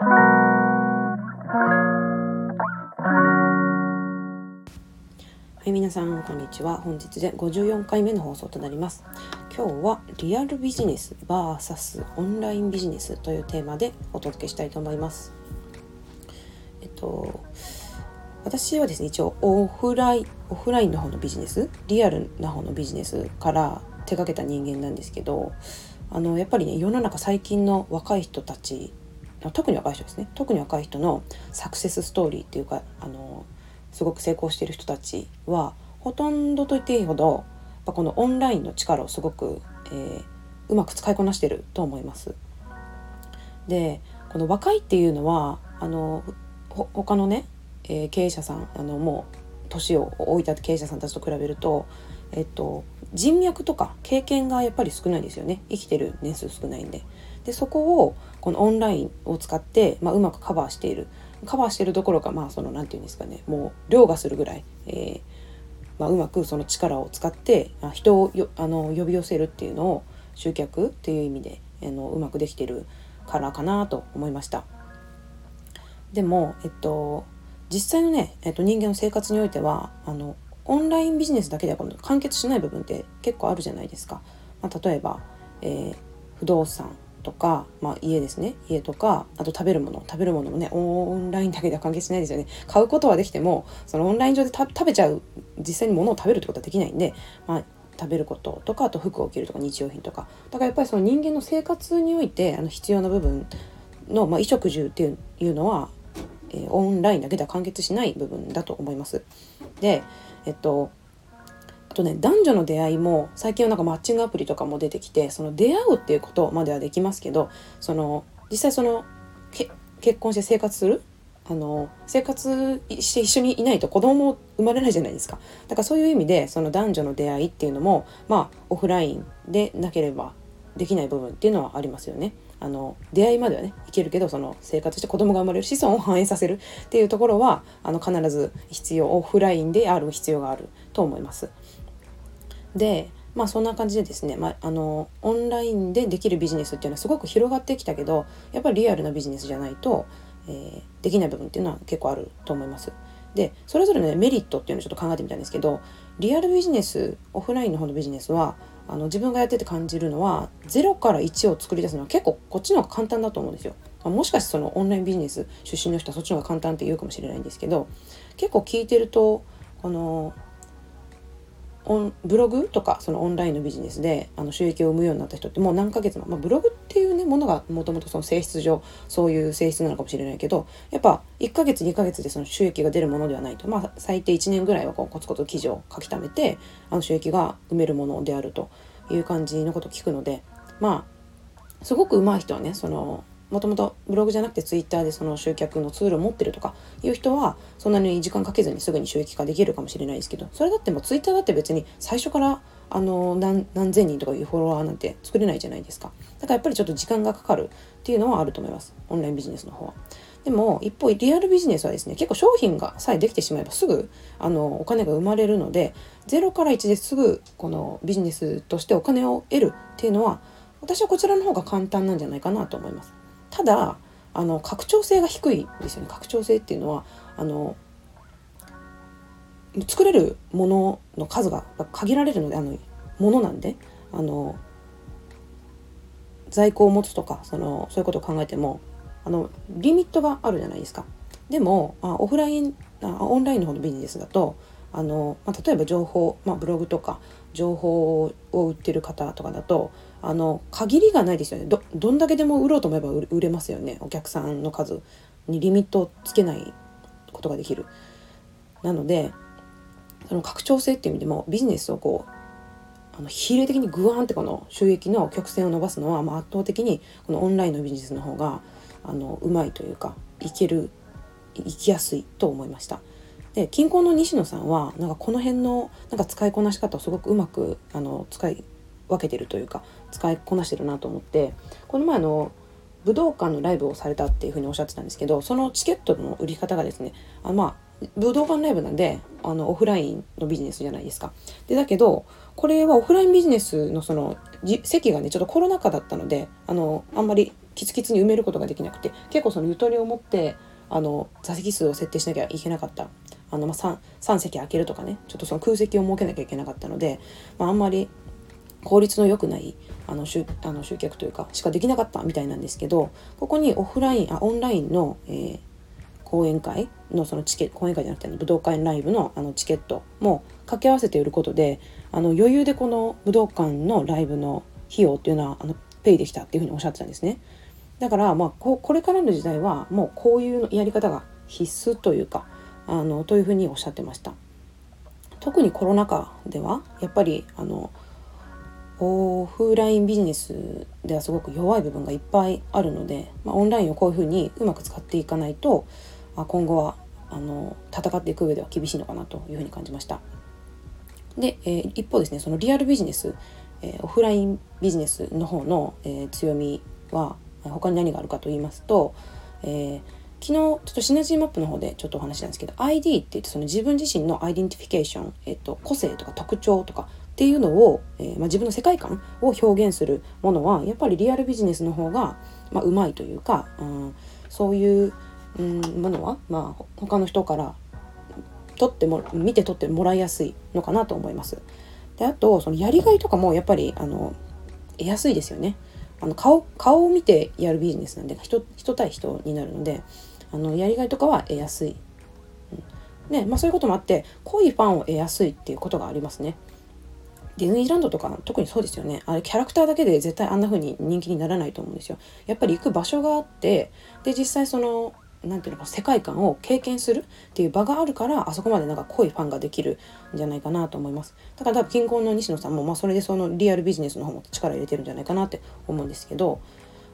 はい皆さんこんにちは。本日で54回目の放送となります。今日はリアルビジネス VS オンラインビジネスというテーマでお届けしたいと思います。えっと私はですね一応オフラインオフラインの方のビジネスリアルな方のビジネスから手掛けた人間なんですけどあのやっぱりね世の中最近の若い人たち特に若い人ですね特に若い人のサクセスストーリーっていうかあのすごく成功している人たちはほとんどと言っていいほどやこのオンラインの力をすごく、えー、うまく使いこなしてると思います。でこの若いっていうのはあの他のね、えー、経営者さんあのもう年を置いた経営者さんたちと比べると、えっと、人脈とか経験がやっぱり少ないですよね生きてる年数少ないんで。でそこをこのオンラインを使って、まあ、うまくカバーしているカバーしてるどころかまあその何て言うんですかねもう凌駕するぐらい、えーまあ、うまくその力を使って人をよあの呼び寄せるっていうのを集客っていう意味であのうまくできてるからかなと思いました。でも、えっと、実際のね、えっと、人間の生活においてはあのオンラインビジネスだけでは完結しない部分って結構あるじゃないですか。まあ、例えば、えー、不動産とか、まあ、家ですね。家とかあと食べるもの。食べるものもねオンラインだけでは関係しないですよね。買うことはできてもそのオンライン上で食べちゃう実際に物を食べるってことはできないんで、まあ、食べることとかあと服を着るとか日用品とか。だからやっぱりその人間の生活においてあの必要な部分の、まあ、衣食住っていうのは、えー、オンラインだけでは完結しない部分だと思います。でえっととね男女の出会いも最近はなんかマッチングアプリとかも出てきてその出会うっていうことまではできますけどその実際その結婚して生活する？あの生活して一緒にいないと子供も生まれないじゃないですかだからそういう意味でその男女の出会いっていうのもまあオフラインでなければできない部分っていうのはありますよね。あの出会いまではねいけるけどその生活して子供が生まれる子孫を反映させるっていうところはあの必ず必要オフラインである必要があると思います。でまあそんな感じでですね、まあ、あのオンラインでできるビジネスっていうのはすごく広がってきたけどやっぱりリアルなビジネスじゃないと、えー、できない部分っていうのは結構あると思います。でそれぞれの、ね、メリットっていうのをちょっと考えてみたんですけどリアルビジネスオフラインの方のビジネスはあの自分がやってて感じるのは0から1を作り出すのは結構こっちの方が簡単だと思うんですよ。あもしかしてそのオンラインビジネス出身の人はそっちの方が簡単って言うかもしれないんですけど結構聞いてるとこのオンブログとかそのオンラインのビジネスであの収益を生むようになった人ってもう何ヶ月も、まあ、ブログっていうねものがもともとその性質上そういう性質なのかもしれないけどやっぱ1ヶ月2ヶ月でその収益が出るものではないと、まあ、最低1年ぐらいはこうコツコツ記事を書き溜めてあの収益が埋めるものであるという感じのことを聞くのでまあすごく上手い人はねそのもともとブログじゃなくてツイッターでその集客のツールを持ってるとかいう人はそんなに時間かけずにすぐに収益化できるかもしれないですけどそれだってもツイッターだって別に最初からあの何何千人とかいうフォロワーなんて作れないじゃないですかだからやっぱりちょっと時間がかかるっていうのはあると思いますオンラインビジネスの方は。でも一方リアルビジネスはですね結構商品がさえできてしまえばすぐあのお金が生まれるので0から1ですぐこのビジネスとしてお金を得るっていうのは私はこちらの方が簡単なんじゃないかなと思います。ただあの拡張性が低いですよね拡張性っていうのはあの作れるものの数が限られるのであのものなんであの在庫を持つとかそのそういうことを考えてもあのリミットがあるじゃないですか。でもあオフラインあオンラインの方のビジネスだとあの、まあ、例えば情報、まあ、ブログとか情報を売ってる方とかだとあの限りがないですよねどどんだけでも売ろうと思えば売れますよねお客さんの数にリミットをつけないことができる。なのでその拡張性っていう意味でもビジネスをこうあの比例的にグワーンってこの収益の曲線を伸ばすのは、まあ、圧倒的にこのオンラインのビジネスの方があのうまいというかいけるいきやすいと思いました。で近郊の西野さんはなんかこの辺のなんか使いこなし方をすごくうまくあの使い分けてるというか使いこなしてるなと思ってこの前の武道館のライブをされたっていうふうにおっしゃってたんですけどそのチケットの売り方がですねあまあ武道館ライブなんであのオフラインのビジネスじゃないですか。でだけどこれはオフラインビジネスのその席がねちょっとコロナ禍だったのであのあんまりキツキツに埋めることができなくて結構そのゆとりを持ってあの座席数を設定しなきゃいけなかったあの、まあ3、3, 席空けるとかねちょっとその空席を設けなきゃいけなかったので、まあ、あんまり効率の良くないあの集あの集客というかしかできなかったみたいなんですけどここにオフラインあオンラインの、えー、講演会のそのチケット講演会じゃなくて、ね、武道館ライブのあのチケットも掛け合わせて売ることであの余裕でこの武道館のライブの費用っていうのはあのペイできたっていうふうにおっしゃってたんですね。だからまあここれからの時代はもうこういうやり方が必須というかあのというふうにおっしゃってました。特にコロナ禍ではやっぱりあのオフラインビジネスではすごく弱い部分がいっぱいあるので、まあ、オンラインをこういうふうにうまく使っていかないとあ今後はあの戦っていく上では厳しいのかなというふうに感じました。で、えー、一方ですねそのリアルビジネス、えー、オフラインビジネスの方の、えー、強みは他に何があるかと言いますと、え昨日ちょっとシナジーマップの方でちょっとお話したんですけど ID って言ってその自分自身の identification、えっと、個性とか特徴とかっていうのを、えー、まあ、自分の世界観を表現するものはやっぱりリアルビジネスの方が、まあ、うまいというか、うん、そういう、うん、ものは、まあ、他の人から取っても見て取ってもらいやすいのかなと思います。であとそのやりがいとかもやっぱりあの得やすいですよね。あの顔顔を見てやるビジネスなんで人人対人になるのであのやりがいとかは得やすい。うん、ねまあ、そういうこともあって濃いファンを得やすいっていうことがありますね。ディズニーランドとか特にそうですよねあれキャラクターだけで絶対あんな風に人気にならないと思うんですよやっぱり行く場所があってで実際その何ていうのか世界観を経験するっていう場があるからあそこまでなんか濃いファンができるんじゃないかなと思います。だから多分近郊の西野さんも、まあ、それでそのリアルビジネスの方も力入れてるんじゃないかなって思うんですけど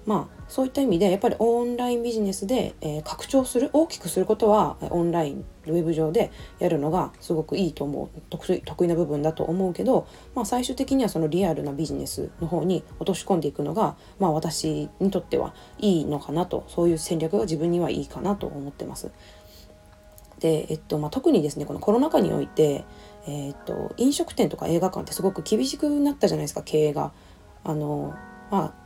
まあそういった意味でやっぱりオンラインビジネスで、えー、拡張する大きくすることはオンラインウェブ上でやるのがすごくいいと思う得意な部分だと思うけど、まあ、最終的にはそのリアルなビジネスの方に落とし込んでいくのが、まあ、私にとってはいいのかなとそういう戦略が自分にはいいかなと思ってます。で、えっとまあ、特にですねこのコロナ禍において、えー、っと飲食店とか映画館ってすごく厳しくなったじゃないですか経営が。あのまあ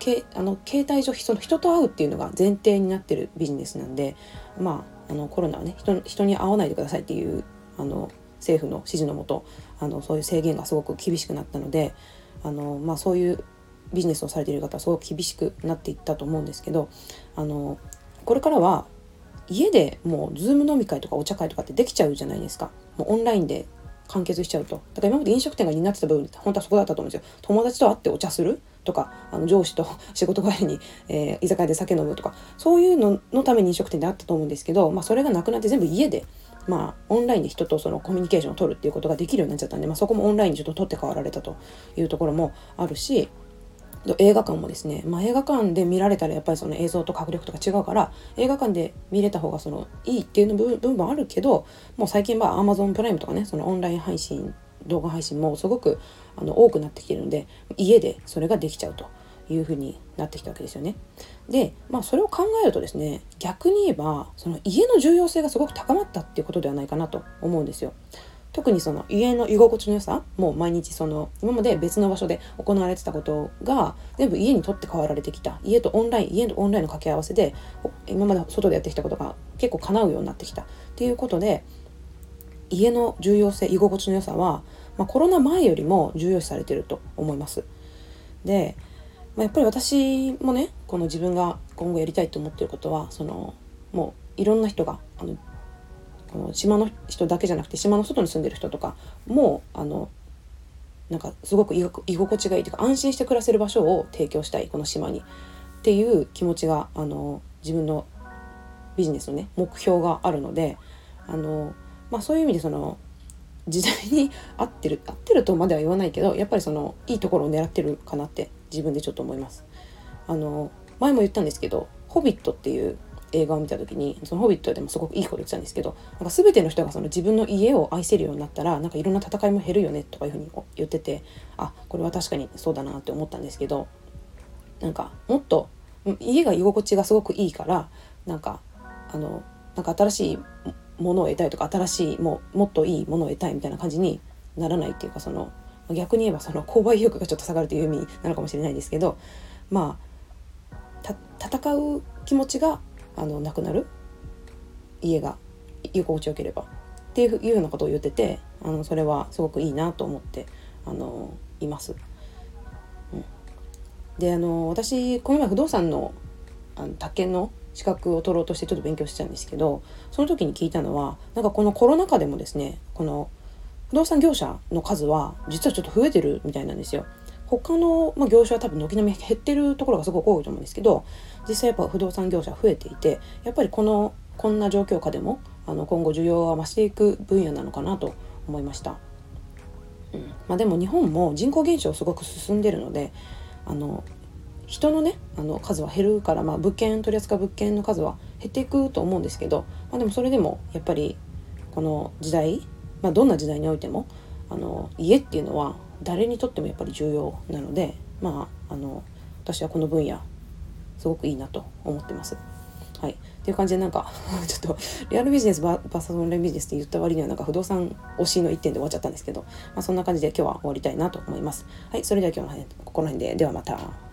けあの携帯上その人と会うっていうのが前提になってるビジネスなんでまああのコロナはね人人に会わないでくださいっていうあの政府の指示のもとあのそういう制限がすごく厳しくなったのであの、まあ、そういうビジネスをされている方はすごく厳しくなっていったと思うんですけどあのこれからは家でもうズーム飲み会とかお茶会とかってできちゃうじゃないですか。もうオンラインで完結しちゃうと。だから今まで飲食店が担ってた部分って本当はそこだったと思うんですよ。友達と会ってお茶する。とかあの上司と 仕事帰りに、えー、居酒屋で酒飲むとかそういうののために飲食店であったと思うんですけど、まあ、それがなくなって全部家で、まあ、オンラインで人とそのコミュニケーションを取るっていうことができるようになっちゃったんで、まあ、そこもオンラインにちょっと取って代わられたというところもあるし映画館もですね、まあ、映画館で見られたらやっぱりその映像と迫力とか違うから映画館で見れた方がそのいいっていうの部分もあるけどもう最近は Amazon プライムとかねそのオンライン配信動画配信もすごくあの多くなってきてるんで家でそれができちゃうというふうになってきたわけですよね。でまあそれを考えるとですね逆に言えばその家の重要性がすごく高まったっていうことではないかなと思うんですよ。特にその家の居心地の良さもう毎日その今まで別の場所で行われてたことが全部家に取って代わられてきた家とオンライン家とオンラインの掛け合わせで今まで外でやってきたことが結構叶うようになってきたっていうことで家の重要性居心地の良さは、まあ、コロナ前よりも重要視されてると思います。で、まあ、やっぱり私もねこの自分が今後やりたいと思ってることはそのもういろんな人があのこの島の人だけじゃなくて島の外に住んでる人とかもあのなんかすごく居心地がいいというか安心して暮らせる場所を提供したいこの島にっていう気持ちがあの自分のビジネスのね目標があるのであのまあ、そういう意味でその時代に合ってる合ってるとまでは言わないけどやっぱりそのいいところを狙ってるかなって自分でちょっと思います。あの前も言ったんですけど「ホビット」っていう映画を見た時にその「ホビット」でもすごくいいこと言ってたんですけどなんか全ての人がその自分の家を愛せるようになったらなんかいろんな戦いも減るよねとかいうふうに言っててあこれは確かにそうだなって思ったんですけどなんかもっと家が居心地がすごくいいからなんかあのなんか新しいものを得たいとか新しいももっといいものを得たいみたいな感じにならないっていうかその逆に言えばその購買意欲がちょっと下がるという意味なのかもしれないですけどまあ戦う気持ちがあのなくなる家が居心地よければっていうようなことを言っててあのそれはすごくいいなと思ってあのいます。うん、であの私この前不動産のあの宅建の資格を取ろうとしてちょっと勉強してたんですけどその時に聞いたのはなんかこのコロナ禍でもですねこの不動産業者の数は実はちょっと増えてるみたいなんですよ。他の、まあ、業種は多分軒並み減ってるところがすごく多いと思うんですけど実際やっぱ不動産業者増えていてやっぱりこのこんな状況下でもあの今後需要は増していく分野なのかなと思いました。うんまあ、でも日本も人口減少すごく進んでるのであの人のねあの数は減るから、まあ、物件取り扱う物件の数は減っていくと思うんですけど、まあ、でもそれでもやっぱりこの時代、まあ、どんな時代においてもあの家っていうのは誰にとってもやっぱり重要なのでまああの私はこの分野すごくいいなと思ってます。はい、っていう感じでなんか ちょっとリアルビジネスバーサスオンラインビジネスって言った割にはなんか不動産推しの1点で終わっちゃったんですけど、まあ、そんな感じで今日は終わりたいなと思います。はい、それでは今日のここら辺でではまた。